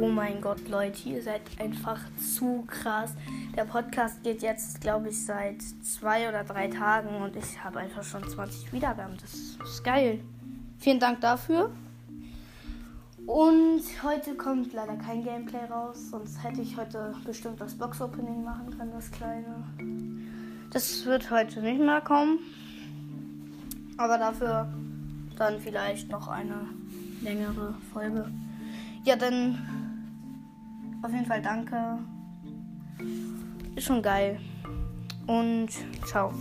Oh mein Gott, Leute, ihr seid einfach zu krass. Der Podcast geht jetzt, glaube ich, seit zwei oder drei Tagen und ich habe einfach schon 20 Wiedergaben. Das ist geil. Vielen Dank dafür. Und heute kommt leider kein Gameplay raus, sonst hätte ich heute bestimmt das Box-Opening machen können, das kleine. Das wird heute nicht mehr kommen. Aber dafür dann vielleicht noch eine längere Folge. Ja, dann auf jeden Fall danke. Ist schon geil. Und ciao.